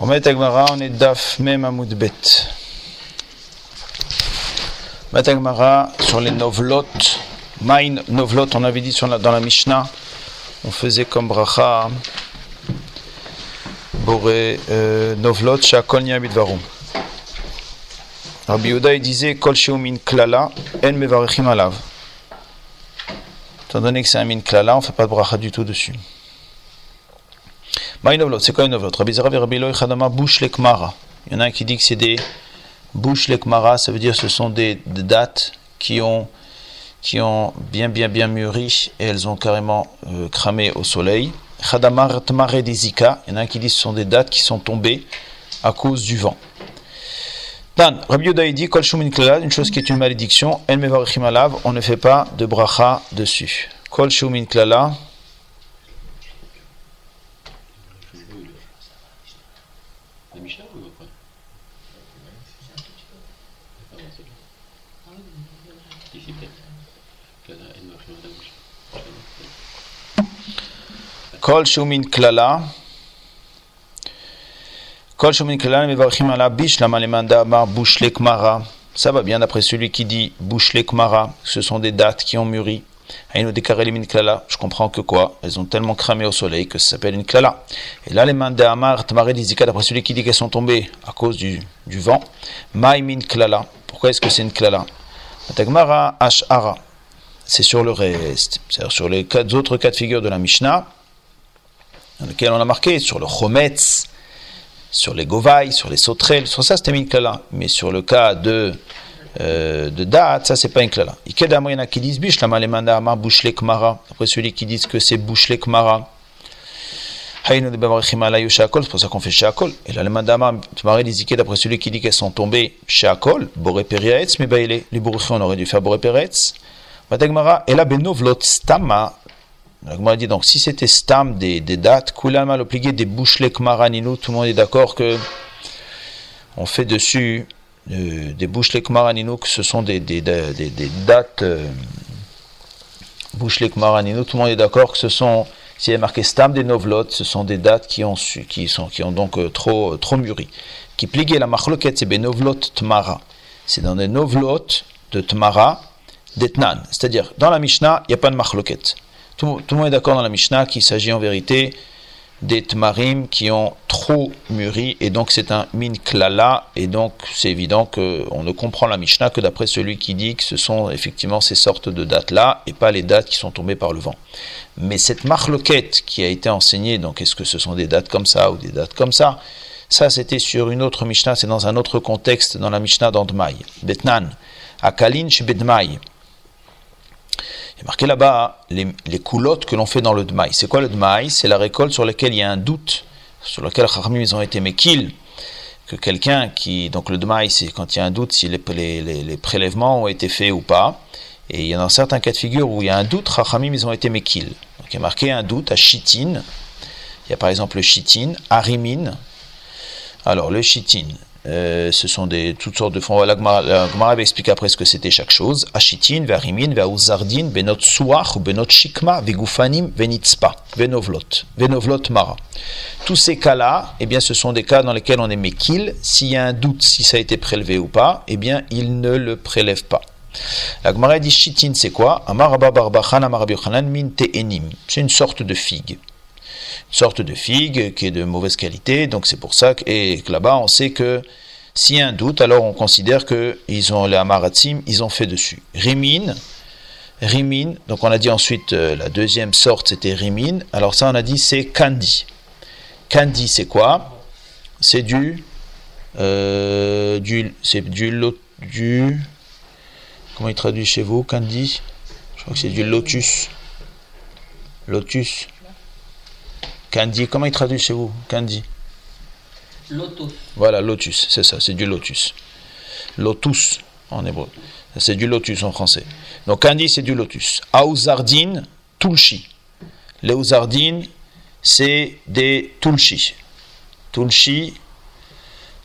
On met Agmara, on est Daf Mem Amoudbet. Matagmara sur les novlot. Main novlot, on avait dit dans la Mishnah, on faisait comme bracha boré euh, novlot shakol bidvarum. Rabbi Yehuda il disait kol min klala en mevarechim alav. Étant donné que c'est un min klala, on ne fait pas de bracha du tout dessus. Maïnovlot, c'est quoi une novlot Rabbi bouche. Il y en a un qui dit que c'est des bouche lekmara, ça veut dire que ce sont des, dates qui ont, qui ont bien bien bien mûri et elles ont carrément euh, cramé au soleil. Des. Il y en a un qui dit que ce sont des dates qui sont tombées à cause du vent. Dan, Rabbi Yoda dit kol shumin une chose qui est une malédiction, on ne fait pas de bracha dessus. Kol shumin klala. Kol shumin klala. Kol shumin klala mevarchim ala bish la malemanda mar bouche lekmara. Ça va bien d'après celui qui dit bouche lekmara. Ce sont des dates qui ont mûri. Aïno décaré min klala. Je comprends que quoi? Elles ont tellement cramé au soleil que ça s'appelle une klala. Et là, les manda amar tmare dizika d'après celui qui dit qu'elles sont tombées à cause du, du vent. Maï min klala. Pourquoi est-ce que c'est une klala? Tagmara ashara. C'est sur le reste. C'est-à-dire sur les quatre autres cas de figure de la Mishnah dans lequel on a marqué sur le chometz, sur les govailles, sur les sauterelles, sur ça c'était une klala. Mais sur le cas de, euh, de date, ça c'est pas une klala. Il y en a qui disent bish kmara. Après celui qui dit que c'est bouchle kmara. C'est pour ça qu'on fait shakol. Et là, le mandama, tu m'as dit d'après celui qui dit qu'elles sont tombées shakol, boré periaetz, mais baile. Les bourrifs, on aurait dû faire boré peretz. Et là, benovlot stama, dit donc si c'était stam des, des dates, Kulama l'obligé des bouchlek maraninu, tout le monde est d'accord que on fait dessus euh, des bouchlek maraninu, que ce sont des, des, des, des dates euh, bouchlek maraninu, tout le monde est d'accord que ce sont, s'il y a marqué stam des novlot, ce sont des dates qui ont, su, qui sont, qui ont donc euh, trop, trop mûri. Qui pliguait la marloquette, c'est des novlot tmara. C'est dans des novlot de tmara, d'etnan. C'est-à-dire, dans la Mishnah, il n'y a pas de marloquette. Tout, le monde est d'accord dans la Mishnah qu'il s'agit en vérité des tmarim qui ont trop mûri et donc c'est un min klala et donc c'est évident qu'on ne comprend la Mishnah que d'après celui qui dit que ce sont effectivement ces sortes de dates là et pas les dates qui sont tombées par le vent. Mais cette marloquette qui a été enseignée, donc est-ce que ce sont des dates comme ça ou des dates comme ça? Ça c'était sur une autre Mishnah, c'est dans un autre contexte dans la Mishnah d'Andmaï. Betnan, Akalin Bedmaï. Il est marqué là-bas les, coulottes que l'on fait dans le dmaï. C'est quoi le dmaï? C'est la récolte sur laquelle il y a un doute, sur laquelle Chachamim ils ont été mekil, que quelqu'un qui. Donc le dmaï, c'est quand il y a un doute si les, prélèvements ont été faits ou pas. Et il y a dans certains cas de figure où il y a un doute, Chachamim ils ont été mekil. Donc il y a marqué un doute à chitin. Il y a par exemple le chitin, arimin. Alors le chitin, euh, ce sont des, toutes sortes de fonds. La Gemara va expliquer après ce que c'était chaque chose. Ashitin, Verimin, Veauzardin, Benot Suach, Benot Shikma, Vegufanim, Venitzpa, Venovlot, Venovlot Mara. Tous ces cas-là, eh bien, ce sont des cas dans lesquels on est mekil. S'il y a un doute si ça a été prélevé ou pas, eh bien, il ne le prélève pas. La Gemara dit Shitin, c'est quoi? C'est une sorte de figue sorte de figue qui est de mauvaise qualité. Donc c'est pour ça que, et là-bas, on sait que s'il y a un doute, alors on considère que ils ont les amaratim, ils ont fait dessus. Rimin, rimin. Donc on a dit ensuite euh, la deuxième sorte, c'était rimin. Alors ça, on a dit c'est kandi. Kandi, c'est quoi? C'est du, euh, du, c'est du, du, comment il traduit chez vous, kandi? Je crois que c'est du lotus. Lotus. Kandi, comment il traduit chez vous Kandi Lotus. Voilà, lotus, c'est ça, c'est du lotus. Lotus en hébreu. C'est du lotus en français. Donc Kandi, c'est du lotus. Aouzardine, tulshi. Les ouzardines, c'est des tulshi. Tulshi,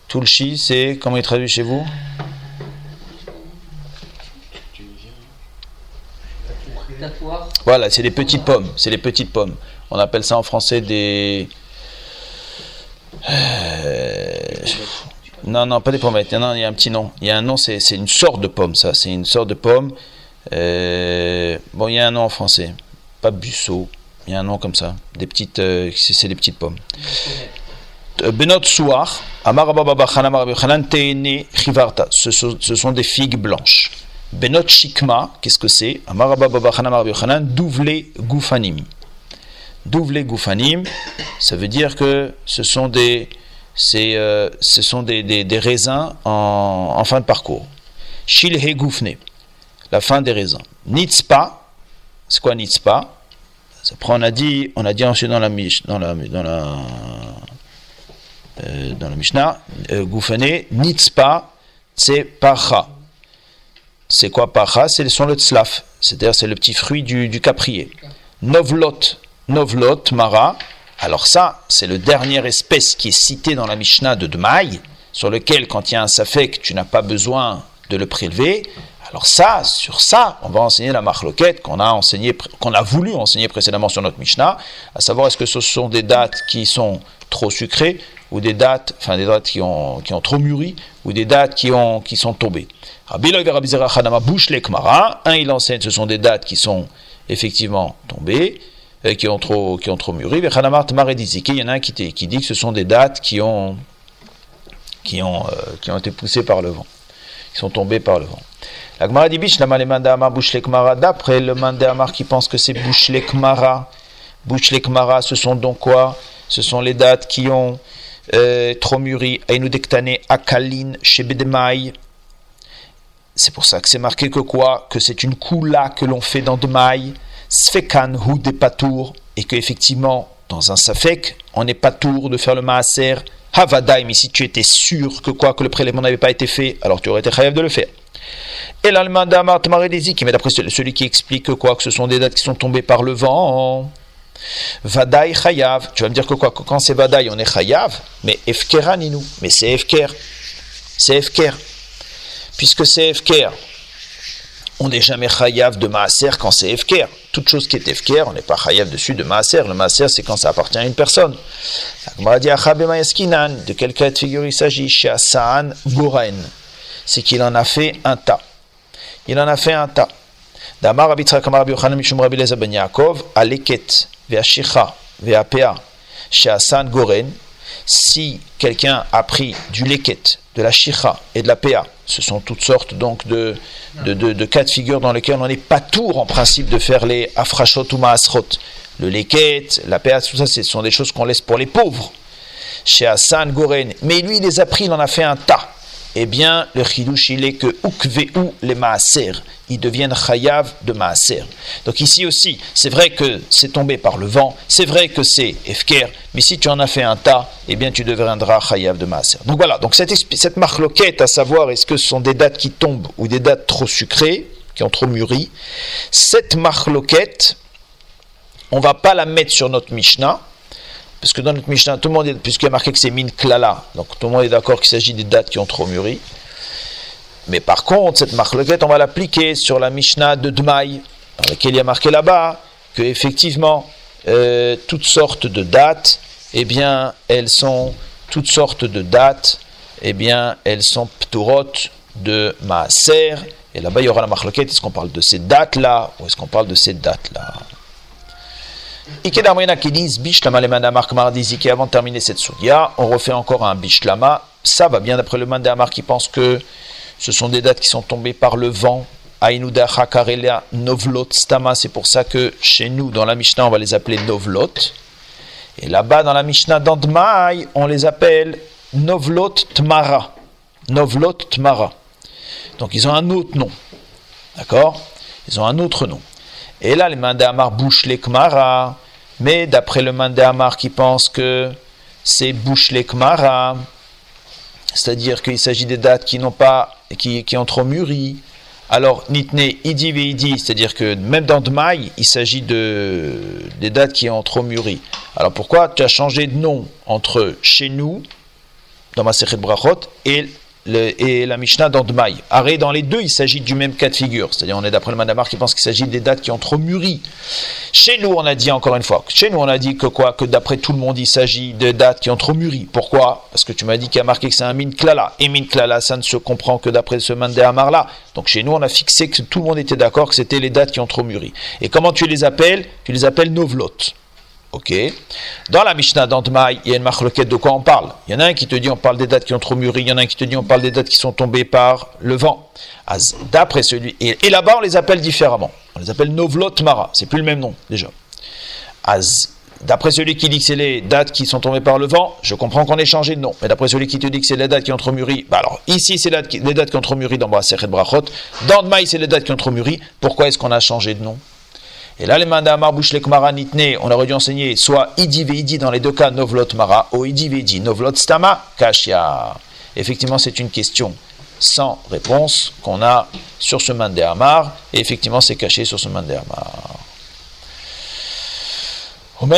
tulshi, c'est, comment il traduit chez vous? Voilà, c'est des petites pommes. C'est des petites pommes. On appelle ça en français des. Euh, Non, non, pas des pommettes. Non, il y a un petit nom. Il y a un nom, c'est une sorte de pomme, ça. C'est une sorte de pomme. Euh, bon, il y a un nom en français. Pas Busseau. Il y a un nom comme ça. Des petites, euh, c'est des petites pommes. Benot Souar, Amar Chivarta. Ce sont des figues blanches. Benot Shikma, qu'est-ce que c'est? Amar Douvle Goufanim. Douvle Goufanim, ça veut dire que ce sont des, euh, ce sont des, des, raisins en, fin de parcours. Shilhe Goufne, la fin des raisins. Nitzpa, c'est quoi Nitzpa Après, on a dit, on a dit ensuite dans la dans la, dans la, euh, dans la Mishnah, euh, Goufane, Nitzpa, c'est Pacha. C'est quoi Pacha? C'est sont le tzlaf, c'est-à-dire c'est le petit fruit du, du caprier. Novlot, Novlot, Mara. Alors ça, c'est le dernière espèce qui est citée dans la Mishnah de Dmaï, sur lequel, quand il y a un safek, tu n'as pas besoin de le prélever. Alors ça, sur ça, on va enseigner la marloquette qu'on a enseigné, qu'on a voulu enseigner précédemment sur notre Mishnah, à savoir est-ce que ce sont des dates qui sont trop sucrées ou des dates, enfin des dates qui ont, qui ont trop mûri ou des dates qui ont, qui sont tombées. Rabbi Chanama bouche les. Un, il enseigne, ce sont des dates qui sont effectivement tombées, qui ont trop, qui ont trop mûri. Il y en a un qui, qui dit que ce sont des dates qui ont, qui ont, euh, qui ont été poussées par le vent, qui sont tombées par le vent. La Gemara dit Bish, la Malemanda Amar bouche les Kmara. D'après le Mandé Amar qui pense que c'est bouche les Kmara. Bouche les Kmara, ce sont donc quoi? Ce sont les dates qui ont euh, trop mûri. Aïnoudektane Akalin chez Bedemaï. C'est pour ça que c'est marqué que quoi? Que c'est une koula que l'on fait dans Demaï. Sfekan hu de patour. Et que effectivement, dans un safek, on n'est pas tour de faire le maaser. Mais si tu étais sûr que quoi Que le prélèvement n'avait pas été fait, alors tu aurais été chayav de le faire. Et l'allemand d'Amar Tamaredezi, qui met d'après celui qui explique que quoi Que ce sont des dates qui sont tombées par le vent. Vadaï chayav. Tu vas me dire que quoi Que quand c'est Vadaï, on est chayav. Mais efkera ninou. Mais c'est efker. C'est efker. Puisque c'est efker, on n'est jamais chayav de maaser quand c'est efker. Toute chose qui est efker, on n'est pas chayav dessus de maaser. Le maaser, c'est quand ça appartient à une personne. De quel cas de figure il s'agit? Chez Goren. C'est qu'il en a fait un tas. Il en a fait un tas. Damar Rabbi Tzrak Amar Rabbi Yochanan Mishum Rabbi Leza Ben Yaakov, Aleket, Ve'ashicha, Ve'apea, chez Goren, si quelqu'un a pris du leket, de la shicha et de la pea, ce sont toutes sortes donc de, cas de figure dans lesquels on n'est pas tour en principe de faire les afrashot ou maasrot. Le leket, la pea, tout ça, ce sont des choses qu'on laisse pour les pauvres. Chez Hassan Goren, mais lui il les a pris, il en a fait un tas. Eh bien, le chidouche, il est que ukveu les maaser, ils deviennent chayav de maaser. Donc ici aussi, c'est vrai que c'est tombé par le vent, c'est vrai que c'est efker, mais si tu en as fait un tas, eh bien tu deviendras chayav de maaser. Donc voilà, donc cette, cette marloquette à savoir est-ce que ce sont des dates qui tombent ou des dates trop sucrées, qui ont trop mûri, cette marloquette, on va pas la mettre sur notre Mishnah, parce que dans notre Mishnah, tout le monde est, puisqu'il y a marqué que c'est min klala, donc tout le monde est d'accord qu'il s'agit des dates qui ont trop mûri. Mais par contre, cette marloquette, on va l'appliquer sur la Mishnah de Dmaï, dans laquelle il y a marqué là-bas que effectivement, euh, toutes sortes de dates, eh bien, elles sont toutes sortes de dates, eh bien, elles sont pturot de maaser. Et là-bas, il y aura la marloquette. Est-ce qu'on parle de ces dates-là ou est-ce qu'on parle de ces dates-là? Ikedamrina qui disent Bishlama le mandamar Kmardiziki avant de terminer cette sugia, on refait encore un Bishlama. Ça va bien d'après le mandamar qui pense que ce sont des dates qui sont tombées par le vent. Ainuda Hakarela Novlot Stama, c'est pour ça que chez nous, dans la Mishnah, on va les appeler Novlot. Et là-bas, dans la Mishnah d'Andmaï, on les appelle Novlot Tmara. Novlot Tmara. Donc ils ont un autre nom. D'accord? Ils ont un autre nom. Et là, les Mandamar bouchent les Kmara. Mais d'après le Mandamar qui pense que c'est bouche les Kmara, c'est-à-dire qu'il s'agit des dates qui n'ont pas, qui, qui ont trop mûri. Alors, Nitne Idi c'est-à-dire que même dans Dmaï, il s'agit de, des dates qui ont trop mûri. Alors pourquoi tu as changé de nom entre chez nous, dans ma série et et la Mishnah dans Dmaï. Arrêt, dans les deux, il s'agit du même cas de figure. C'est-à-dire, on est d'après le Manamar qui pense qu'il s'agit des dates qui ont trop mûri. Chez nous, on a dit encore une fois, chez nous, on a dit que quoi Que d'après tout le monde, il s'agit de dates qui ont trop mûri. Pourquoi? Parce que tu m'as dit qu'il y a marqué que c'est un min klala. Et min klala, ça ne se comprend que d'après ce Mandéamar là. Donc chez nous, on a fixé que tout le monde était d'accord que c'était les dates qui ont trop mûri. Et comment tu les appelles? Tu les appelles novlot. Ok. Dans la Mishnah d'Antmaï, il y a une marloquette de quoi on parle. Il y en a un qui te dit on parle des dates qui ont trop mûri, il y en a un qui te dit on parle des dates qui sont tombées par le vent. D'après celui. Et, là-bas, on les appelle différemment. On les appelle Novlot Mara. C'est plus le même nom, déjà. D'après celui qui dit que c'est les dates qui sont tombées par le vent, je comprends qu'on ait changé de nom. Mais d'après celui qui te dit que c'est les dates qui ont trop mûri, bah alors ici c'est les dates qui ont trop mûri dans Brachot. Dans Dmaï, c'est les dates qui ont trop mûri. Pourquoi est-ce qu'on a changé de nom? Et là, les mandamar bouchlek mara nitne, on aurait dû enseigner soit idi veidi dans les deux cas novlot mara, ou idi veidi novlot stama kashya. Effectivement, c'est une question sans réponse qu'on a sur ce mandamar, et effectivement, c'est caché sur ce mandamar. Une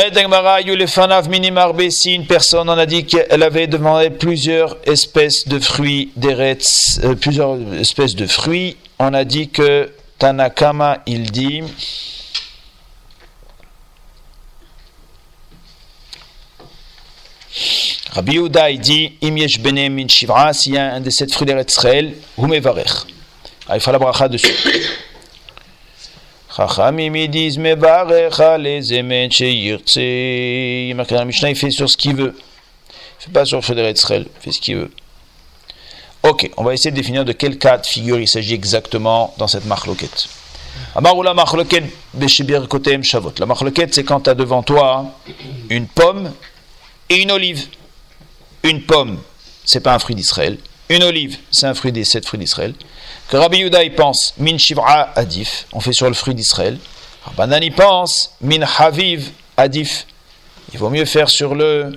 personne, on a dit qu'elle avait demandé plusieurs espèces de fruits, euh, plusieurs espèces de fruits. On a dit que Tanakama, il dit, Rabbi Yehuda, il dit, Im yesh benem min shivra, s'il y a un de sept fruits d'Eretz Israël, hu mevarech. Ah, il faut la bracha dessus. Chachamim, ils disent, mevarech les emen sheyirtse. Il Mishnah, il fait sur ce qu'il veut. Il ne fait pas sur le fruit il fait ce qu'il veut. Ok, on va essayer de définir de quel cas de figure il s'agit exactement dans cette marloquette. Amaroula marloquette beshibir kotem shavot. La marloquette, c'est quand tu as devant toi une pomme et une olive. Une pomme, c'est pas un fruit d'Israël. Une olive, c'est un fruit des sept fruits d'Israël. Que Rabbi Yuda il pense min shivra adif, on fait sur le fruit d'Israël. Rabbanan il pense min haviv adif. Il vaut mieux faire sur le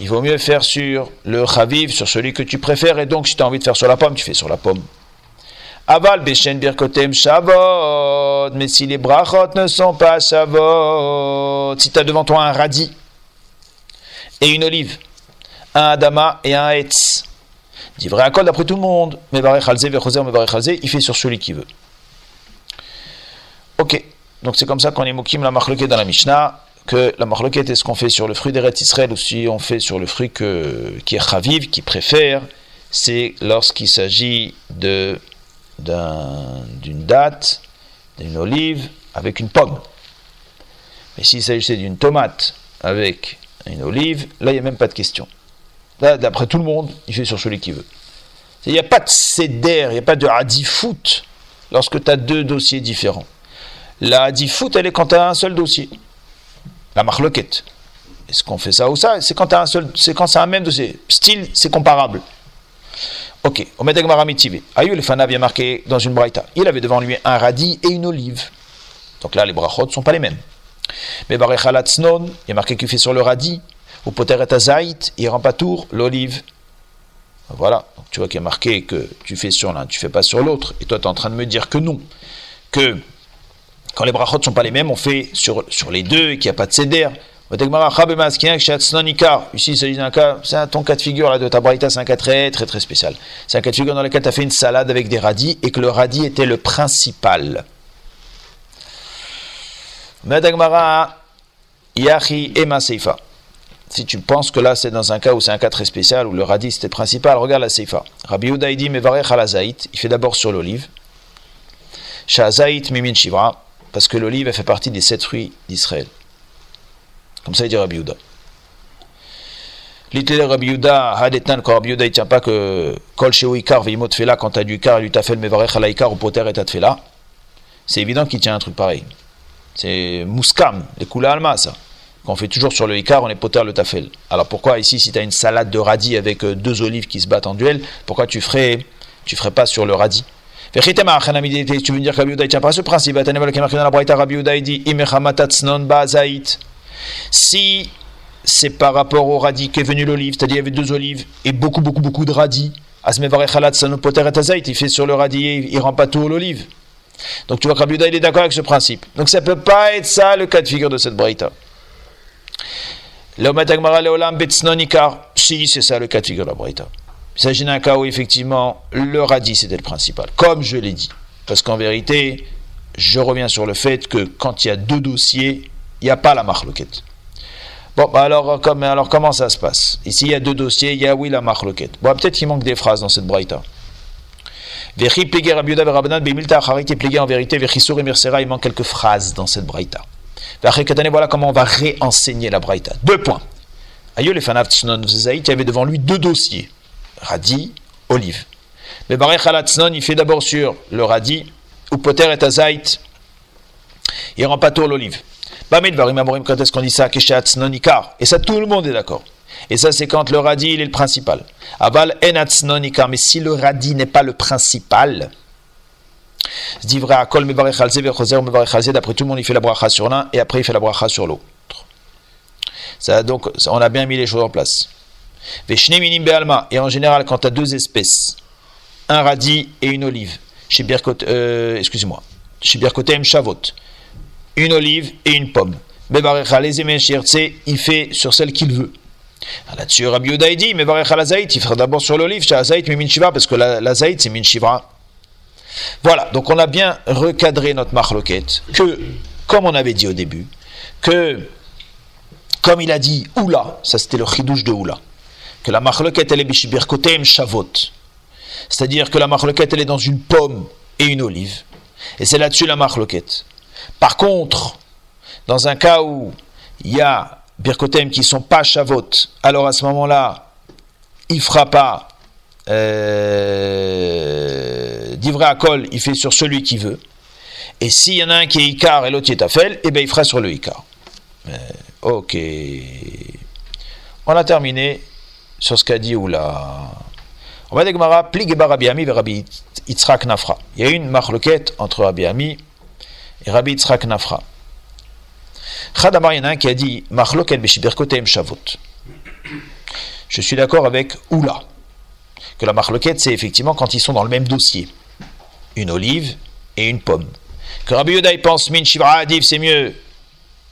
il vaut mieux faire sur le chaviv, sur celui que tu préfères, et donc si tu as envie de faire sur la pomme, tu fais sur la pomme. Aval beshen birkotem shavot, mais si les brachot ne sont pas shavot, si tu as devant toi un radis, et une olive, un Adama et un Etz. Dit vrai accord d'après tout le monde, il fait sur celui qui veut. Ok, donc c'est comme ça qu'on est mokim la marloquette dans la Mishnah, que la marloquette est ce qu'on fait sur le fruit d'Eretz Israël ou si on fait sur le fruit que, qui est chaviv, qui préfère, c'est lorsqu'il s'agit de d'une date, d'une olive avec une pomme. Mais s'il s'agissait d'une tomate avec une olive, là, il n'y a même pas de question. Là, d'après tout le monde, il fait sur celui qui veut. Il n'y a pas de céder, il n'y a pas de hadifout lorsque tu as deux dossiers différents. La hadifout, elle est quand tu as un seul dossier. La marloquette. Est-ce qu'on fait ça ou ça? C'est quand un c'est un même dossier. Style, c'est comparable. Ok, au Medegmaramitivé. Ayou le Fana vient marqué dans une braïta. Il avait devant lui un radis et une olive. Donc là, les brachot ne sont pas les mêmes. Mais Barechalatznon, il a marqué qu'il fait sur le radis, ou Poter et il rend pas tour, l'olive. Voilà, tu vois qu'il a marqué que tu fais sur l'un, tu fais pas sur l'autre, et toi tu es en train de me dire que non, que quand les brachot ne sont pas les mêmes, on fait sur, sur les deux et qu'il n'y a pas de céder. Ici, s'agit d'un cas, c'est ton cas de figure là, de ta braïta, c'est un cas très très très spécial. C'est un cas de figure dans lequel tu as fait une salade avec des radis et que le radis était le principal. Yahi Ema Seifa. Si tu penses que là c'est dans un cas où c'est un cas très spécial, où le radis c'était principal, regarde la Seifa. Rabbi Yehuda dit Mevarech il fait d'abord sur l'olive. Shazait Mimin Shivra, parce que l'olive fait partie des sept fruits d'Israël. Comme ça il dit Rabbi Yehuda. L'itélé Rabbi Yehuda, Hadetan, quand Rabbi il tient pas que Kol Sheu Ikar Veimot Fela, quand tu as du lui t'a fait le Mevarech Ikar ou Poter et Tfela. C'est évident qu'il tient un truc pareil. C'est mouskam, les coulées alma, ça. Qu'on fait toujours sur le Icar, on est poter le tafel. Alors pourquoi ici, si tu as une salade de radis avec euh, deux olives qui se battent en duel, pourquoi tu ferais, tu ferais pas sur le radis? Tu veux dire que Rabbi tient pas ce principe? Si c'est par rapport au radis qu'est venu l'olive, c'est-à-dire il y avait deux olives et beaucoup, beaucoup, beaucoup de radis, il fait sur le radis, il rend pas tout l'olive. Donc tu vois que Rabbi il est d'accord avec ce principe. Donc ça ne peut pas être ça le cas de figure de cette braïta. Si, c'est ça le cas de figure de la braïta. Il s'agit d'un cas où effectivement le radis c'était le principal, comme je l'ai dit. Parce qu'en vérité, je reviens sur le fait que quand il y a deux dossiers, il n'y a pas la marloquette. Bon, bah alors, comme, alors comment ça se passe? Ici, il y a deux dossiers, il y a oui la marloquette. Bon, peut-être qu'il manque des phrases dans cette braïta. Vechi plégué Rabiuda Verabanan Bimilta Acharit est en vérité, Vechisur et Mirsera, il manque quelques phrases dans cette braïta. Voilà comment on va réenseigner la braïta. Deux points. Aïe, les Tznon il y avait devant lui deux dossiers radis, olive. Mais Barech Alatznon, il fait d'abord sur le radis, ou poter et azait, il rend pas tour l'olive. Bamid Varim Amorim, quand est-ce qu'on dit ça? Keshatznon Ikar. Et ça, tout le monde est d'accord. Et ça, c'est quand le radis, il est le principal. Aval. Mais si le radis n'est pas le principal, d'après tout le monde, il fait la bracha sur l'un et après il fait la bracha sur l'autre. Ça, donc, on a bien mis les choses en place. Et en général, quand tu as deux espèces, un radis et une olive, chez euh, excusez-moi, chez Birkotem une olive et une pomme. il fait sur celle qu'il veut. Ah, là-dessus, Rabbi Yoda dit, mais il fera d'abord sur l'olive, Azaït, mais Minchiva, parce que la, la c'est Minchiva. Voilà, donc on a bien recadré notre marloquette, que, comme on avait dit au début, que, comme il a dit Oula, ça c'était le chidouche de Oula, que la marloquette elle est bishibirkotem shavot. C'est-à-dire que la marloquette elle est dans une pomme et une olive. Et c'est là-dessus la marloquette. Par contre, dans un cas où il y a birkotem qui sont pas shavot, alors à ce moment-là, il fera pas euh, à col, il fait sur celui qui veut. Et s'il y en a un qui est Icar et l'autre qui est Tafel, eh bien il fera sur le Icar. Euh, ok. On a terminé sur ce qu'a dit Oula. On va dire Plig Rabbi Ami et Rabbi Yitzhak Nafra. Il y a une marloquette entre Rabbi Ami et Rabbi Yitzhak Nafra. Chadamar, il y en a un qui a dit. Je suis d'accord avec Oula. Que la marloquette, c'est effectivement quand ils sont dans le même dossier. Une olive et une pomme. Que Rabbi Yoda, pense Min c'est mieux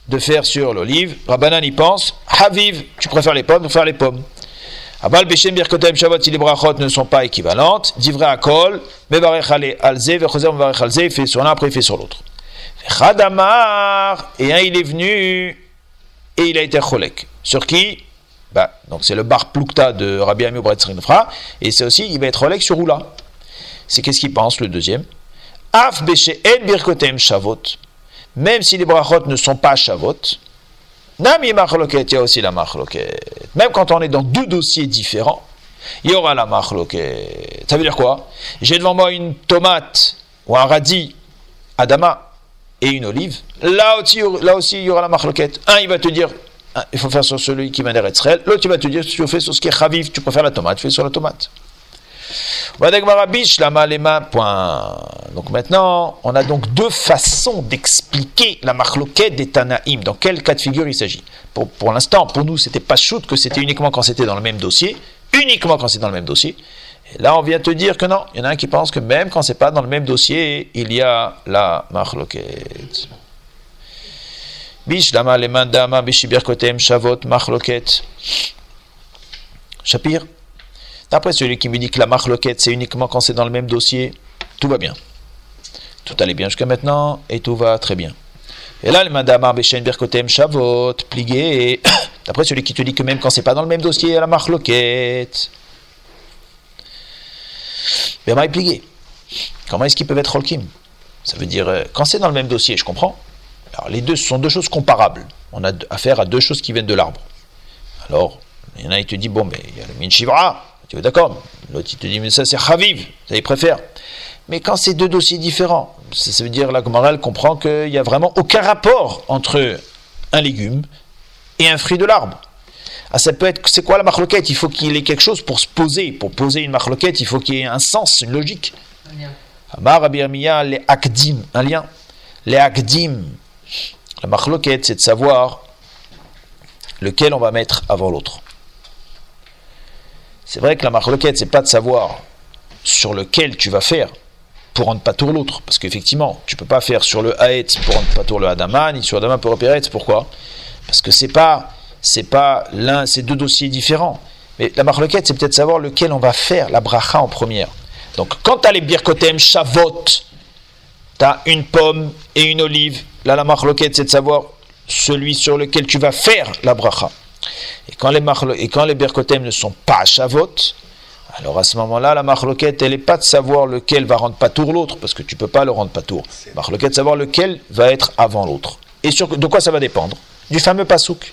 de faire sur l'olive. Rabbanan, il pense Haviv, tu préfères les pommes, faire les pommes. Abal Beshem Birkotem Shabbat, les brachot ne sont pas équivalentes, divrei akol, mevarech alze, vechoser mevarech alze, il fait sur l'un, après il fait sur l'autre. Chadamar, et un il est venu, et il a été cholek. Sur qui? Bah, Donc c'est le bar plukta de Rabbi Ami Rinfra, et c'est aussi, il va être cholek sur Oula. C'est qu'est-ce qu'il pense, le deuxième? Af Beshem Birkotem Shavot, même si les brachot ne sont pas Shavot, Nami machloket, il y a aussi la machloket. Même quand on est dans deux dossiers différents, il y aura la machloket. Ça veut dire quoi? J'ai devant moi une tomate ou un radis, adama, et une olive. Là aussi, là aussi il y aura la machloket. Un, il va te dire, il faut faire sur celui qui m'a l'air L'autre, il va te dire, tu fais sur ce qui est chaviv, tu préfères la tomate, fais sur la tomate. Donc maintenant, on a donc deux façons d'expliquer la marloquette des Tanaïm. Dans quel cas de figure il s'agit? Pour, pour l'instant, pour nous, c'était pas shoot que c'était uniquement quand c'était dans le même dossier, uniquement quand c'est dans le même dossier. Là, on vient te dire que non, il y en a un qui pense que même quand c'est pas dans le même dossier, il y a la marloquette. Bish lama le mandama bishibir kotem shavot marloquette. Shapir D'après celui qui me dit que la marloquette, c'est uniquement quand c'est dans le même dossier, tout va bien. Tout allait bien jusqu'à maintenant et tout va très bien. Et là, le mandamar beshen birkotem shavot, pligué. D'après celui qui te dit que même quand c'est pas dans le même dossier, il y a la marloquette. Ben, est plié. Comment est-ce qu'ils peuvent être holkim? Ça veut dire, euh, quand c'est dans le même dossier, je comprends. Alors, les deux sont deux choses comparables. On a affaire à deux choses qui viennent de l'arbre. Alors, il y en a, il te dit, bon, mais il y a le minchivra, tu veux d'accord L'autre il te dit mais ça c'est Chaviv, ça il préfère. Mais quand c'est deux dossiers différents, ça, veut dire la Gomarelle comprend qu'il n'y a vraiment aucun rapport entre un légume et un fruit de l'arbre. Ah, ça peut être, c'est quoi la marloquette? Il faut qu'il ait quelque chose pour se poser. Pour poser une marloquette, il faut qu'il y ait un sens, une logique. Amar les akdim, un lien. Les akdim, la marloquette, c'est de savoir lequel on va mettre avant l'autre. C'est vrai que la marloquette, c'est pas de savoir sur lequel tu vas faire pour rendre pas tour l'autre. Parce qu'effectivement, tu peux pas faire sur le Haet pour rendre pas tour le Adama, ni sur Adama pour repérer. Pourquoi? Parce que c'est pas, c'est pas l'un, c'est deux dossiers différents. Mais la marloquette, c'est peut-être savoir lequel on va faire la bracha en première. Donc, quand tu as les birkotem, shavot, tu as une pomme et une olive. Là, la marloquette, c'est de savoir celui sur lequel tu vas faire la bracha. Et quand les, et quand les birkotem ne sont pas shavot, alors à ce moment-là, la marloquette, elle n'est pas de savoir lequel va rendre pas tour l'autre, parce que tu ne peux pas le rendre pas tour. Marloquette, savoir lequel va être avant l'autre. Et sur, de quoi ça va dépendre? Du fameux pasouk.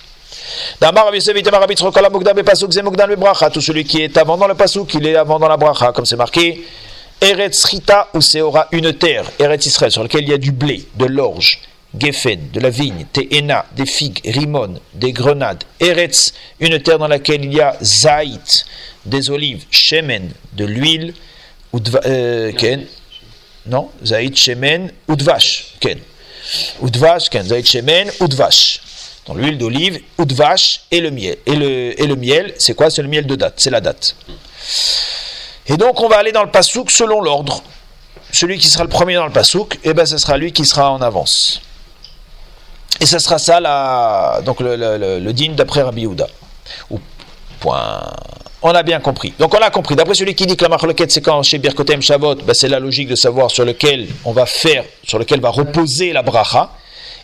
Tout celui qui est avant dans le pasouk, il est avant dans la bracha, comme c'est marqué. Eretz Rita ou Seora, une terre, Eretz Israël, sur laquelle il y a du blé, de l'orge, Geffen, de la vigne, Te'ena, des figues, Rimon, des grenades, Eretz, une terre dans laquelle il y a Zaït, des olives, Shemen, de l'huile, euh, Ken, non, Zaït, Shemen, Udvash, Ken, Udvash, Ken, Zaït, Shemen, Udvash. Dans l'huile d'olive, Udvash et le miel. Et le, et le miel, c'est quoi? C'est le miel de date, c'est la date. Et donc on va aller dans le pasouk selon l'ordre. Celui qui sera le premier dans le pasouk, eh ben ce sera lui qui sera en avance. Et ce sera ça donc le, le, d'après Rabbi Yehuda. Ou point. On a bien compris. Donc on a compris. D'après celui qui dit que la marloquette c'est quand? Chez Birkotem Shavot, ben c'est la logique de savoir sur lequel on va faire, sur lequel va reposer la bracha.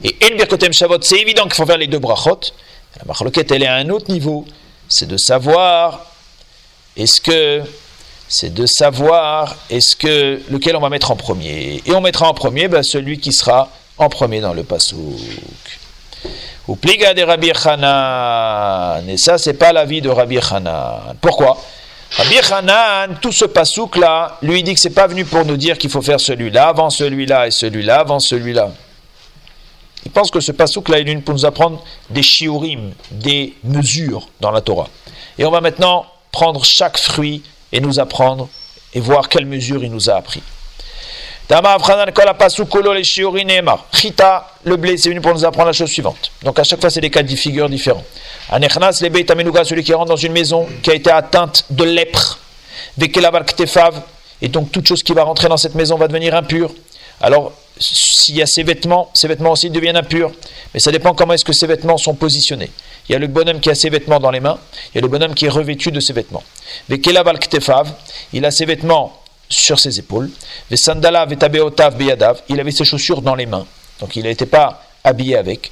Et En Birkotem Shavot, c'est évident qu'il faut faire les deux brachot. La marloquette elle est à un autre niveau. C'est de savoir est-ce que c'est de savoir est-ce que lequel on va mettre en premier. Et on mettra en premier ben, celui qui sera en premier dans le pasouk. Ou pliga de Rabbi Hanan. Et ça, c'est pas l'avis de Rabbi Hanan. Pourquoi? Rabbi Hanan, tout ce pasouk là, lui dit que c'est pas venu pour nous dire qu'il faut faire celui-là avant celui-là et celui-là avant celui-là. Il pense que ce pasouk là est venu pour nous apprendre des shiurim, des mesures dans la Torah. Et on va maintenant prendre chaque fruit et nous apprendre et voir quelle mesure il nous a appris. Chita, le blé, c'est venu pour nous apprendre la chose suivante. Donc à chaque fois, c'est des cas de figures différents. Anechnas, le celui qui rentre dans une maison qui a été atteinte de lèpre. Et donc toute chose qui va rentrer dans cette maison va devenir impure. Alors, s'il y a ses vêtements, ses vêtements aussi deviennent impurs. Mais ça dépend comment est-ce que ces vêtements sont positionnés. Il y a le bonhomme qui a ses vêtements dans les mains, il y a le bonhomme qui est revêtu de ses vêtements. Il a ses vêtements sur ses épaules. Il avait ses chaussures dans les mains. Donc il n'était pas habillé avec.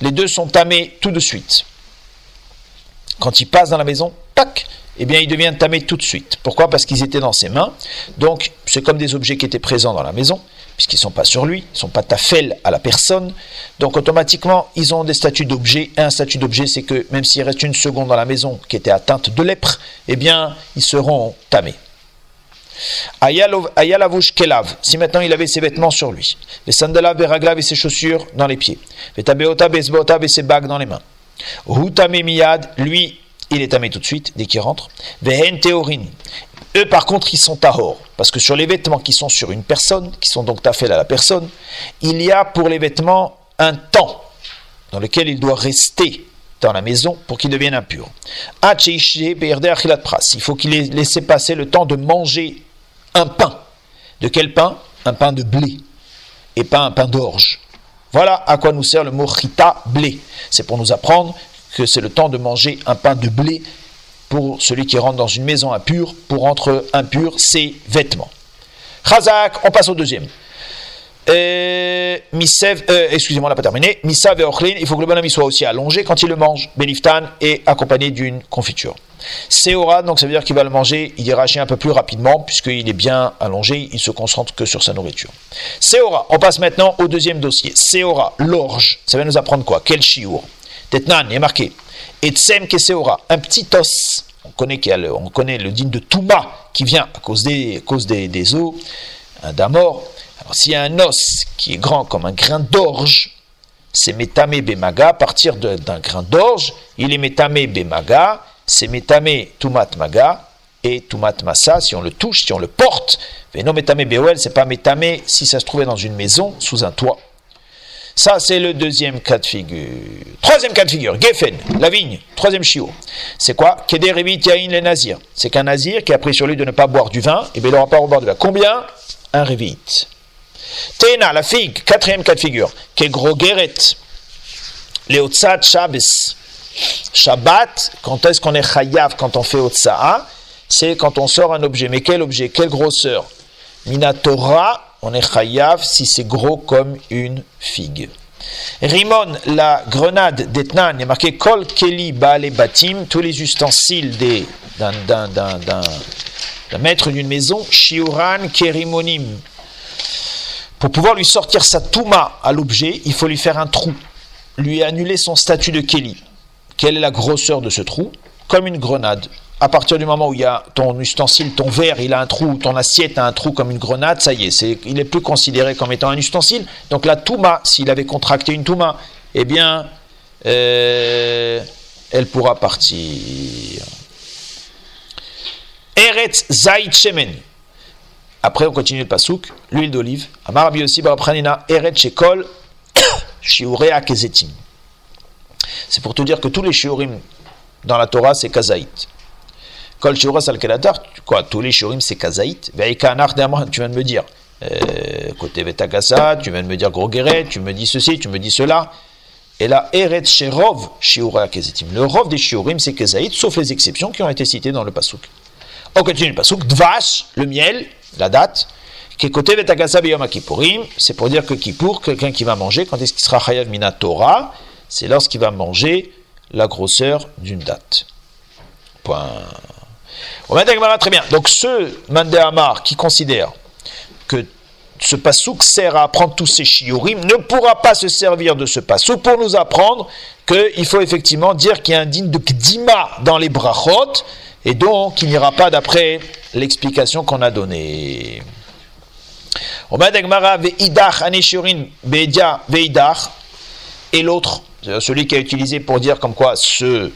Les deux sont tamés tout de suite. Quand il passe dans la maison, tac, eh bien, il devient tamé tout de suite. Pourquoi? Parce qu'ils étaient dans ses mains. Donc, c'est comme des objets qui étaient présents dans la maison, puisqu'ils ne sont pas sur lui, ils ne sont pas tafel à la personne. Donc, automatiquement, ils ont des statuts d'objet. Un statut d'objet, c'est que même s'il reste une seconde dans la maison qui était atteinte de lèpre, eh bien, ils seront tamés. Ayalavouch kelav, si maintenant il avait ses vêtements sur lui, les sandalav beraglav et ses chaussures dans les pieds, les tabeota et ses bagues dans les mains. Hutame miyad, lui, il est tamé tout de suite dès qu'il rentre. Vehen. Eux, par contre, ils sont tahor. Parce que sur les vêtements qui sont sur une personne, qui sont donc tafel à la personne, il y a pour les vêtements un temps dans lequel il doit rester dans la maison pour qu'il devienne impur. Il faut qu'il ait laissé passer le temps de manger un pain. De quel pain? Un pain de blé et pas un pain d'orge. Voilà à quoi nous sert le mot chita blé. C'est pour nous apprendre que c'est le temps de manger un pain de blé pour celui qui rentre dans une maison impure, pour rendre impur ses vêtements. Chazak, on passe au deuxième. Euh, euh, excusez-moi, on n'a pas terminé. Misav et Ochlin, il faut que le bonhomme soit aussi allongé quand il le mange. Beniftan et accompagné d'une confiture. Seora, donc ça veut dire qu'il va le manger, il ira un peu plus rapidement, puisqu'il est bien allongé, il se concentre que sur sa nourriture. Seora, on passe maintenant au deuxième dossier. Seora, l'orge, ça va nous apprendre quoi? Quel chiour? Tetnan, il est marqué. Et Tsem Keseora, un petit os. On connaît, le, on connaît le digne de Touma qui vient à cause des, os d'un mort. Alors s'il y a un os qui est grand comme un grain d'orge, c'est Metame Bemaga, à partir d'un grain d'orge, il est Metame Bemaga, c'est Metame Tumat Maga, et Tumat Massa, si on le touche, si on le porte, mais non Metame Bewel, c'est pas Metame si ça se trouvait dans une maison, sous un toit. Ça, c'est le deuxième cas de figure. Troisième cas de figure, Geffen, la vigne, troisième chiot. C'est quoi? Keder Yain le Nazir. C'est qu'un Nazir qui a pris sur lui de ne pas boire du vin, et bien il n'aura pas boire du vin. Combien? Un Revit. Tena, la figue, quatrième cas de figure. Kegro Geret, Leotzat Shabbos. Shabbat, quand est-ce qu'on est chayav quand on fait Otsa'a? C'est quand on sort un objet. Mais quel objet? Quelle grosseur? Minatora, on est chayav si c'est gros comme une figue. Rimon, la grenade d'Etnan, il est marqué Kol Keli Baale Batim, tous les ustensiles d'un maître d'une maison, Shiuran Kerimonim. Pour pouvoir lui sortir sa touma à l'objet, il faut lui faire un trou, lui annuler son statut de Keli. Quelle est la grosseur de ce trou? Comme une grenade. À partir du moment où il y a ton ustensile, ton verre, il a un trou, ton assiette a un trou comme une grenade, ça y est, il est plus considéré comme étant un ustensile. Donc la touma, s'il avait contracté une touma, eh bien, euh, elle pourra partir. Eretz Zait Shemen. Après, on continue le pasouk, l'huile d'olive. Amar aussi barapranina Eretz Shekol Shiurea Kezetim. C'est pour te dire que tous les shiurim dans la Torah, c'est kazaït. Kol shiura salkelatar, quoi, tous les shiurim, c'est kazaït. Tu viens de me dire, euh, côté Vetagasa, tu viens de me dire Grogeret, tu me dis ceci, tu me dis cela. Et là, Eretz Sherov Shiura Kezetim. Le Rov des shiurim, c'est kazaït, sauf les exceptions qui ont été citées dans le pasouk. On continue le pasouk. Dvash, le miel, la date. Est côté Vetagasa Biyom c'est pour dire que Kippour, quelqu'un qui va manger, quand est-ce qu'il sera Chayav Mina Torah? C'est lorsqu'il va manger la grosseur d'une date. Point. Très bien. Donc ce Mandéhamar qui considère que ce pasouk sert à apprendre tous ces shiurim ne pourra pas se servir de ce pasouk pour nous apprendre qu'il faut effectivement dire qu'il y a un digne de kdima dans les brachot et donc il n'ira pas d'après l'explication qu'on a donnée. Et l'autre, celui qui a utilisé pour dire comme quoi ce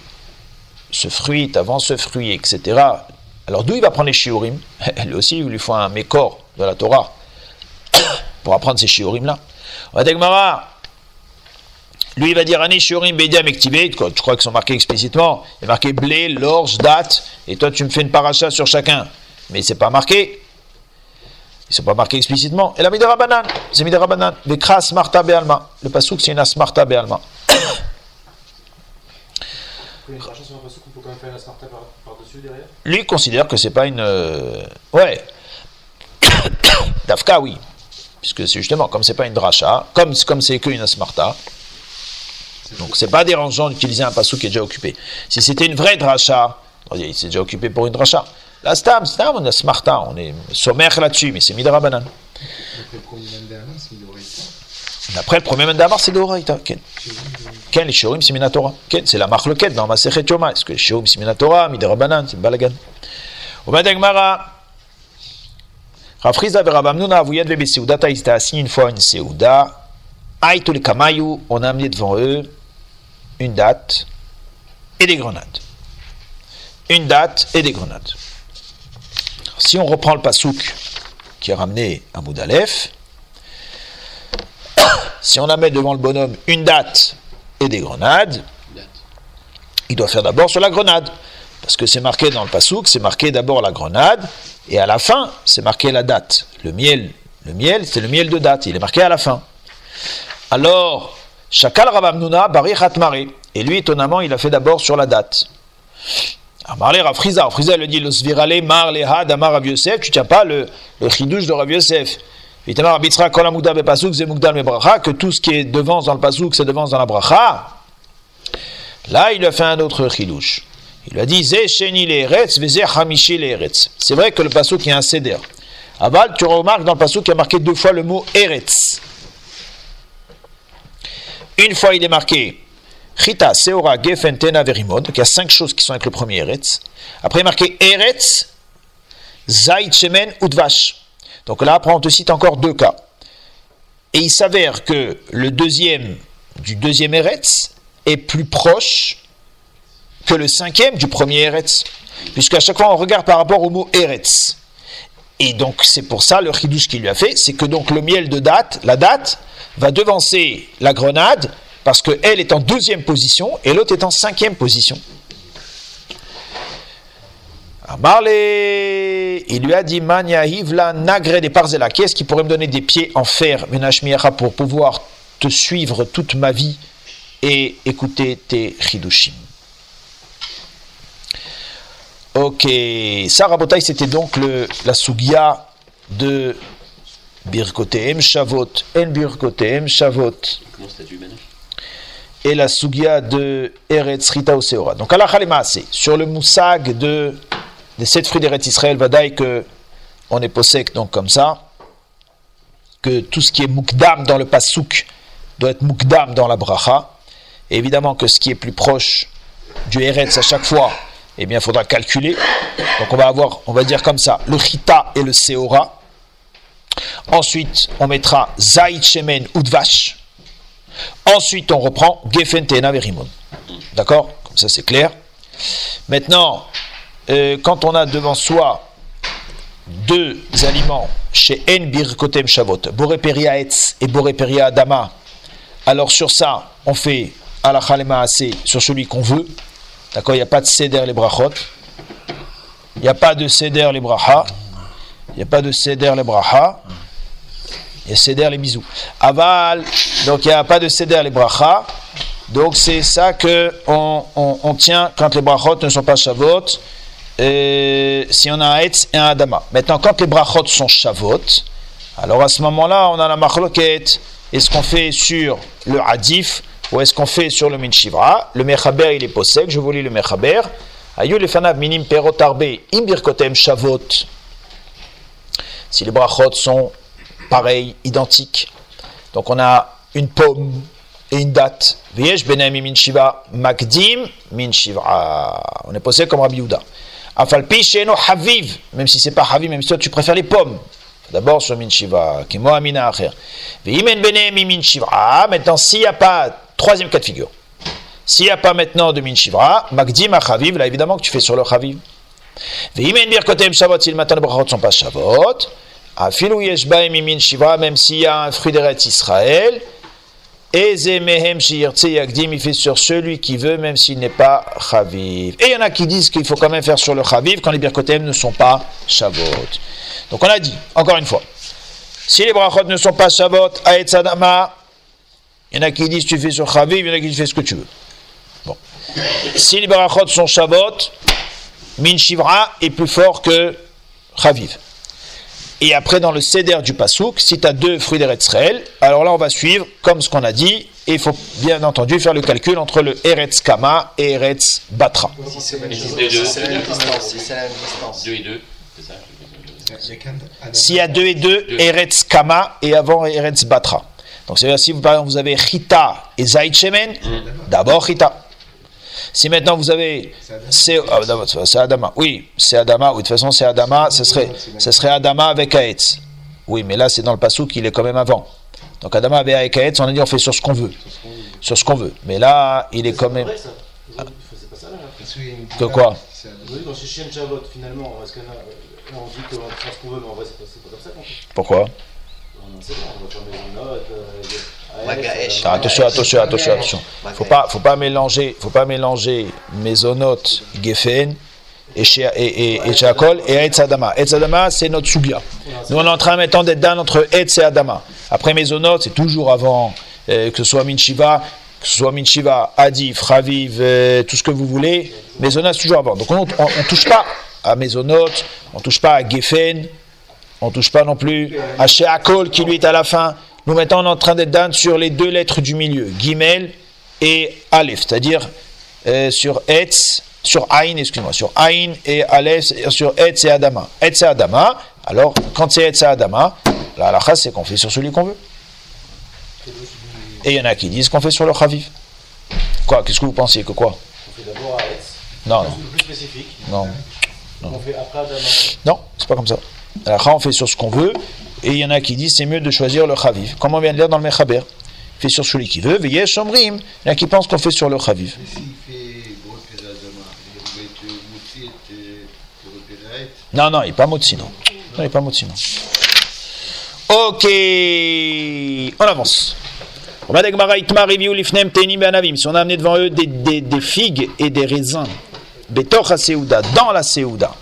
fruit avant ce fruit, etc. Alors d'où il va prendre les shiurim Lui aussi, il lui faut un mécor de la Torah pour apprendre ces shiurim là. Lui, il va dire Ani shiurim bediam je crois qu'ils sont marqués explicitement? Il est marqué blé, l'orge, date, et toi tu me fais une paracha sur chacun. Mais c'est pas marqué. Ils ne sont pas marqués explicitement. Et la midara banan, c'est midara banan. Vekras marta be'alma. Le pasouk, c'est une asmarta be'alma. Lui considère que c'est pas une. Euh, ouais. Dafka, oui. Puisque c'est justement, comme c'est pas une dracha, comme comme c'est qu'une asmarta, donc c'est pas dérangeant d'utiliser un passou qui est déjà occupé. Si c'était une vraie dracha, il s'est déjà occupé pour une dracha. Là, stam, stam, on est smarta, on est sommaire là-dessus, mais c'est midrabanan. D'après le premier mandamar, c'est d'oraita. Ken, les shiurim, c'est minatora. Ken, c'est la marloquette dans Masechet Yoma. Est-ce que les shiurim, c'est minatora, midrabanan, c'est balagan. Madagmara, Rafriza verabamnuna avuyad vebe seudata, ils étaient assis une fois une seuda. Aïtou les kamayu, on a amené devant eux une date et des grenades. Une date et des grenades. Si on reprend le pasouk qui est ramené à Moudalef, si on a devant le bonhomme une date et des grenades, il doit faire d'abord sur la grenade. Parce que c'est marqué dans le pasouk, c'est marqué d'abord la grenade, et à la fin, c'est marqué la date. Le miel, le miel, c'est le miel de date, il est marqué à la fin. Alors, Shakal Rabamnuna Bari Hatmari. Et lui, étonnamment, il a fait d'abord sur la date. Amarle Rafriza, Rafriza le dit, le Svirale Mar Lehad Amar Rav Yosef, tu tiens pas le, chidouche de Rav que tout ce qui est devant dans le pasouk, c'est devant dans la bracha. Là, il a fait un autre chidouche. Il a dit C'est vrai que le pasouk est un seder. Aval, tu remarques dans le pasouk qu'il y a marqué deux fois le mot Eretz. Une fois, il est marqué Chita, Seora, Gefen, Tena, Verimod. Donc il y a cinq choses qui sont avec le premier Eretz. Après, il est marqué Eretz, Zait, Shemen, Udvash. Donc là, après, on te cite encore deux cas. Et il s'avère que le deuxième du deuxième Eretz est plus proche que le cinquième du premier Eretz. Puisqu'à chaque fois, on regarde par rapport au mot Eretz. Et donc, c'est pour ça, le chidouche qu'il lui a fait, c'est que donc le miel de date, la date, va devancer la grenade, parce qu'elle est en deuxième position et l'autre est en cinquième position. Il lui a dit Mania Hivla Nagre des Parzela. Qui est-ce qui pourrait me donner des pieds en fer, Menashmiacha, pour pouvoir te suivre toute ma vie et écouter tes Chidushim Ok, ça, Rabotai, c'était donc le, la Sugia de Birkoteem Shavot, En Birkoteem Shavot, et la Sugia de Eretz Rita Oseora. Donc, Allah Maase, sur le moussag de, des sept fruits d'Eretz Israël, Vadaï, que on est possèque donc comme ça, que tout ce qui est mukdam dans le pasouk doit être mukdam dans la bracha. Et évidemment que ce qui est plus proche du Eretz à chaque fois, eh bien, il faudra calculer. Donc, on va avoir, on va dire comme ça, le Chita et le Seora. Ensuite, on mettra Zaït Shemen Udvash. Ensuite, on reprend Gefen Tena Verimon. D'accord? Comme ça, c'est clair. Maintenant, euh, quand on a devant soi deux aliments chez En Birkotem Shavot, Boreperia Etz et Boreperia Adama, alors sur ça, on fait Alachalema assez sur celui qu'on veut. D'accord Il n'y a pas de Seder les brachot. Il n'y a pas de Seder les bracha. Il n'y a pas de Seder les bracha. Il y a Seder les bisous. Aval, donc il n'y a pas de Seder les bracha. Donc c'est ça que on- on tient quand les brachot ne sont pas Shavot. Si on a un Etz et un Adama. Maintenant, quand les brachot sont Shavot, alors à ce moment-là, on a la marloquette. Est-ce qu'on fait sur le Hadif ou est-ce qu'on fait sur le Minshivra Le Mechaber, il est possèque. Je vous lis le Mechaber. Ayu le fanav minim perotarbe imbirkotem Shavot. Si les brachot sont pareils, identiques. Donc on a une pomme et une date. Viesh benami min shiva makdim shiva. On est posé comme Rabbi Yehuda. Afalpi sheno haviv, même si c'est pas haviv, même si toi tu préfères les pommes. D'abord sur min shiva, qui moi amina acher. Benami min shiva. Maintenant s'il n'y a pas troisième cas de figure. S'il n'y a pas maintenant de min shivra, makdim à là évidemment que tu fais sur le chaviv. Veimen birkotem shavot, si le matin les brachot sont pas shavot. Afilou yesh baem même s'il y a un fruit d'Eretz Israël. Il fait sur celui qui veut, même s'il n'est pas chaviv. Et il y en a qui disent qu'il faut quand même faire sur le chaviv quand les birkotem ne sont pas shavot. Donc on a dit, encore une fois, si les brachot ne sont pas shavot, aetz adama, il y en a qui disent tu fais sur chaviv, il y en a qui disent fais ce que tu veux. Bon. Si les brachot sont shavot, min shivra est plus fort que chaviv. Et après, dans le céder du Passouk, si tu as deux fruits d'Eretzrel, alors là, on va suivre comme ce qu'on a dit. Et il faut bien entendu faire le calcul entre le Eretz Kama et Eretz Batra. Si c'est la même distance, les deux. si c'est la même distance, si c'est la même distance. 2 et 2, c'est ça S'il y a deux et deux, Deux. Eretz Kama et avant Eretz Batra. Donc, c'est-à-dire, si vous, par exemple, vous avez Chita et Zaït Shemen, d'abord Chita. Si maintenant vous avez. C'est ah, c'est Adama. Oui, c'est Adama. Oui, de toute façon, c'est Adama. Ce serait, ce serait Adama avec Aetz. Oui, mais là, c'est dans le Passouk, il est quand même avant. Donc, Adama avec Aetz, on a dit on fait sur ce qu'on veut. Sur ce qu'on veut. Mais là, il est quand même. Là. Que quoi? Dans Chavot, finalement. Là, on dit qu'on fait ce qu'on veut, mais en vrai, c'est pas comme ça qu'on fait. Pourquoi? Attention, attention, attention, attention. Faut pas, faut pas mélanger, faut pas mélanger Geffen et chez et, et, et chez Akol et Etz Adama. Etz Adama, c'est notre Sugia. Nous, on est en train maintenant d'être dans entre Etz et Adama. Après Maisonot, c'est toujours avant, euh, que ce soit Minchiva, que ce soit Minchiva, Adif, Raviv, euh, tout ce que vous voulez. Maisonot, c'est toujours avant. Donc, on, on, on touche pas à Maisonot, on touche pas à Geffen, on touche pas non plus à Sheakol qui lui est à la fin. Nous est en train d'être sur les deux lettres du milieu, Gimel et Aleph, c'est-à-dire euh, sur Etz, sur Aïn, excuse-moi, sur Aïn et Aleph, sur Etz et Adama. Etz et Adama, alors quand c'est Etz et Adama, la halakha c'est qu'on fait sur celui qu'on veut. Et il y en a qui disent qu'on fait sur le Chaviv. Quoi Qu'est-ce que vous pensiez que quoi? On fait d'abord à Etz, Non, non, plus spécifique. non. On fait après Adama. Non, c'est pas comme ça. On fait sur ce qu'on veut, et il y en a qui disent c'est mieux de choisir le chaviv. Comme on vient de lire dans le Mechaber? Fait sur celui qui veut, veillez Shomrim. Il y en a qui pensent qu'on fait sur le chaviv. Non, non, il n'est pas Motsi, non. Non, il n'est pas non. Ok, on avance. Si on a amené devant eux des, des, des figues et des raisins, dans la Seouda.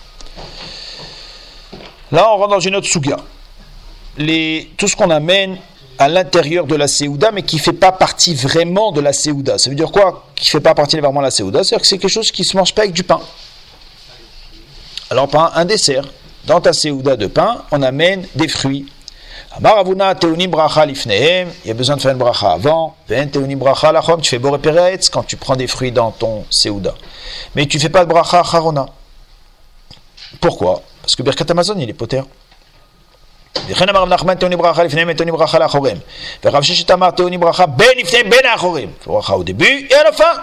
Là, on rentre dans une autre souga. Tout ce qu'on amène à l'intérieur de la Seouda, mais qui ne fait pas partie vraiment de la Seouda. Ça veut dire quoi Qui ne fait pas partie vraiment de la Seouda C'est-à-dire que c'est quelque chose qui ne se mange pas avec du pain. Alors, pain, un dessert. Dans ta séouda de pain, on amène des fruits. Il y a besoin de faire une bracha avant. Tu fais boré quand tu prends des fruits dans ton séouda. Mais tu fais pas de bracha charona. Pourquoi? Parce que Birkat Amazon, il est poter. וכן אמר רב נחמן טעוני ברכה לפניהם וטעוני ברכה לאחוריהם. ורב ששת אמר טעוני ברכה בין לפניהם בין האחורים. ברכה au début et à la fin.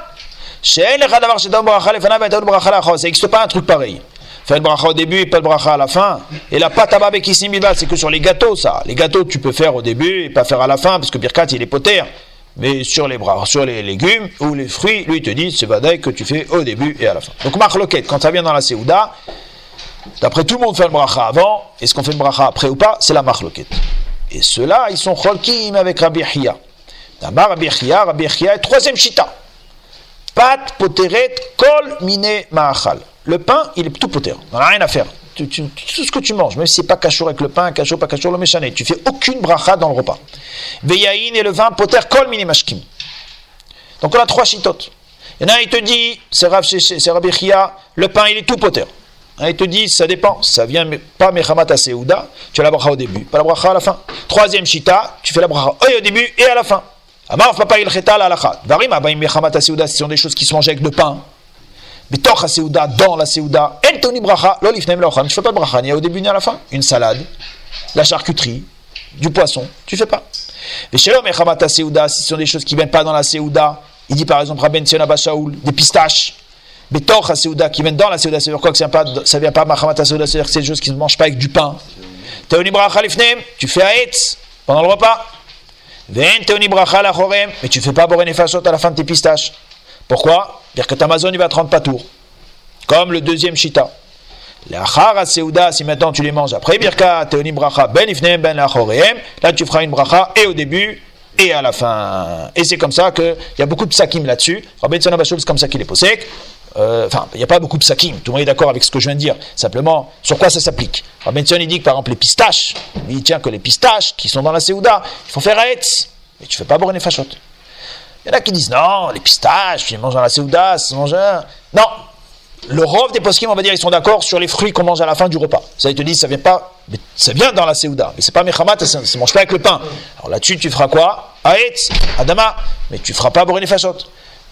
שאין לך דבר שטעון ברכה לפניו וטעון ברכה לאחור. Ça n'existe pas un truc pareil. Faire une bracha au début et pas de bracha à la fin. Et la pâte à baba kissim bilbal, c'est que sur les gâteaux ça. Les gâteaux tu peux faire au début et pas faire à la fin parce que Birkat il est poter. Mais sur les bras, sur les légumes ou les fruits, lui il te dit c'est vadaï que tu fais au début et à la fin. Donc marque loquette, quand ça vient dans la Séouda, D'après tout le monde fait le bracha avant, est-ce qu'on fait le bracha après ou pas? C'est la marloquette. Et ceux-là, ils sont cholkim avec Rabbi. D'abord, Rabbi Chia, Rabbi troisième chita. Pat, poteret, kol, mine, maachal. Le pain, il est tout poter. On n'a rien à faire. Tout ce que tu manges, même si c'est pas cachour avec le pain, cachour, pas cachour, le méchané, tu fais aucune bracha dans le repas. Veyaïn et le vin, poter, kol, mine, mashkim. Donc on a trois chitotes. Il y en a un, il te dit, c'est Rabbi le pain, il est tout poter. Un, il te dit, ça dépend, ça vient pas Mechamat à Seouda, tu as la bracha au début, pas la bracha à la fin. Troisième shita, tu fais la bracha au début et à la fin. Amar papa il cheta la. Varim à Seouda, ce sont des choses qui se mangent avec le pain. Betoch à Seouda, dans la Seouda, en toni bracha, lo lifnem laocham. Tu fais pas de bracha ni au début ni à la fin. Une salade, la charcuterie, du poisson, tu fais pas. Mais chez Mechamat à Seouda, si ce sont des choses qui viennent pas dans la Seouda, il dit par exemple Rabben Sion des pistaches. Betor Haseuda qui viennent dans la Seuda, ça veut dire quoi que ça vient pas, ça vient pas c'est-à-dire que c'est des choses qui ne mangent pas avec du pain. Teoni bracha lifnem, tu fais Haetz pendant le repas. Ven bracha lachorem, mais tu fais pas Boré Nefashot à la fin de tes pistaches. Pourquoi? Dire que Amazon il va te rendre pas tour. Comme le deuxième Shita. L'achar Haseuda, si maintenant tu les manges après Birka, Teoni bracha ben ifnem ben lachorem, là tu feras une bracha et au début et à la fin. Et c'est comme ça qu'il y a beaucoup de sakim là-dessus. Rabbi Tzana Bashul, c'est comme ça qu'il est Euh, Enfin, il n'y a pas beaucoup de sakim. Tout le monde est d'accord avec ce que je viens de dire. Simplement, sur quoi ça s'applique? Rabbi il dit que par exemple les pistaches, il tient que les pistaches qui sont dans la Séouda, il faut faire Haetz. Mais tu fais pas boire fachot. Il y en a qui disent non, les pistaches, tu les manges dans la Séouda, ça se mange un. Non, le rov des poskim, on va dire, ils sont d'accord sur les fruits qu'on mange à la fin du repas. Ça, ils te disent, ça vient pas, mais ça vient dans la Séouda, mais c'est pas Mechamat, ça ne mange pas avec le pain. Alors là-dessus, tu feras quoi? Aetz, Adama, mais tu feras pas Boré Fachot.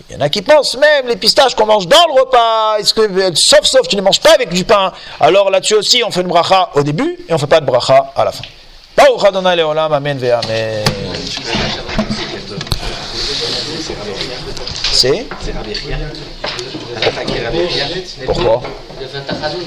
Il y en a qui pensent même les pistaches qu'on mange dans le repas, est-ce que, sauf, sauf, tu ne manges pas avec du pain? Alors là-dessus aussi, on fait une bracha au début et on fait pas de bracha à la fin. C'est? Pourquoi?